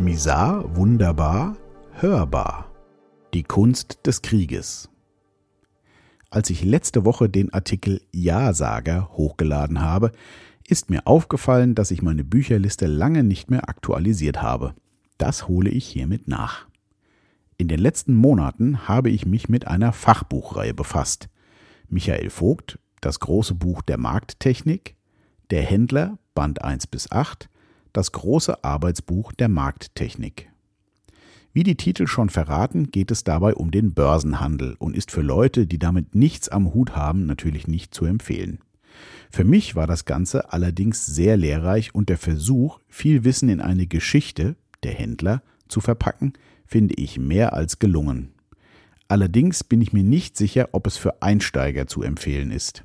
Misar wunderbar, hörbar. Die Kunst des Krieges. Als ich letzte Woche den Artikel Ja-Sager hochgeladen habe, ist mir aufgefallen, dass ich meine Bücherliste lange nicht mehr aktualisiert habe. Das hole ich hiermit nach. In den letzten Monaten habe ich mich mit einer Fachbuchreihe befasst. Michael Vogt, das große Buch der Markttechnik, Der Händler, Band 1 bis 8, das große Arbeitsbuch der Markttechnik. Wie die Titel schon verraten, geht es dabei um den Börsenhandel und ist für Leute, die damit nichts am Hut haben, natürlich nicht zu empfehlen. Für mich war das Ganze allerdings sehr lehrreich und der Versuch, viel Wissen in eine Geschichte, der Händler, zu verpacken, finde ich mehr als gelungen. Allerdings bin ich mir nicht sicher, ob es für Einsteiger zu empfehlen ist.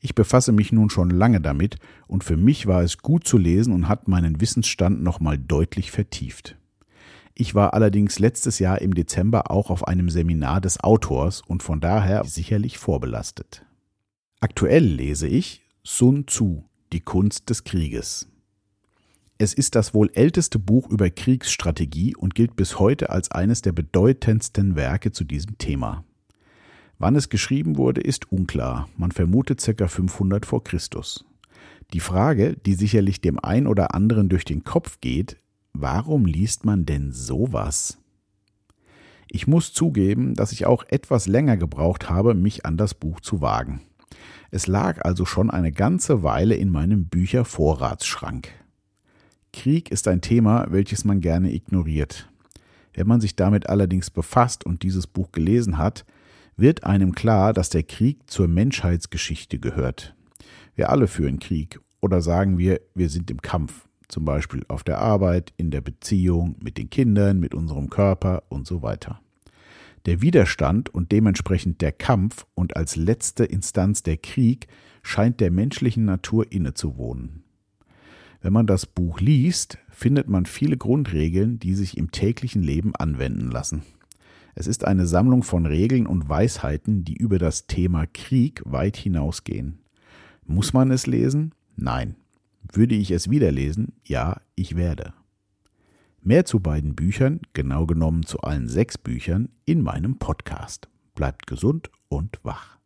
Ich befasse mich nun schon lange damit und für mich war es gut zu lesen und hat meinen Wissensstand nochmal deutlich vertieft. Ich war allerdings letztes Jahr im Dezember auch auf einem Seminar des Autors und von daher sicherlich vorbelastet. Aktuell lese ich Sun Tzu, die Kunst des Krieges. Es ist das wohl älteste Buch über Kriegsstrategie und gilt bis heute als eines der bedeutendsten Werke zu diesem Thema. Wann es geschrieben wurde, ist unklar. Man vermutet ca. 500 vor Christus. Die Frage, die sicherlich dem ein oder anderen durch den Kopf geht, warum liest man denn sowas? Ich muss zugeben, dass ich auch etwas länger gebraucht habe, mich an das Buch zu wagen. Es lag also schon eine ganze Weile in meinem Büchervorratsschrank. Krieg ist ein Thema, welches man gerne ignoriert. Wenn man sich damit allerdings befasst und dieses Buch gelesen hat, wird einem klar, dass der Krieg zur Menschheitsgeschichte gehört. Wir alle führen Krieg oder sagen wir, wir sind im Kampf, zum Beispiel auf der Arbeit, in der Beziehung, mit den Kindern, mit unserem Körper und so weiter. Der Widerstand und dementsprechend der Kampf und als letzte Instanz der Krieg scheint der menschlichen Natur innezuwohnen. Wenn man das Buch liest, findet man viele Grundregeln, die sich im täglichen Leben anwenden lassen. Es ist eine Sammlung von Regeln und Weisheiten, die über das Thema Krieg weit hinausgehen. Muss man es lesen? Nein. Würde ich es wieder lesen? Ja, ich werde. Mehr zu beiden Büchern, genau genommen zu allen sechs Büchern, in meinem Podcast. Bleibt gesund und wach.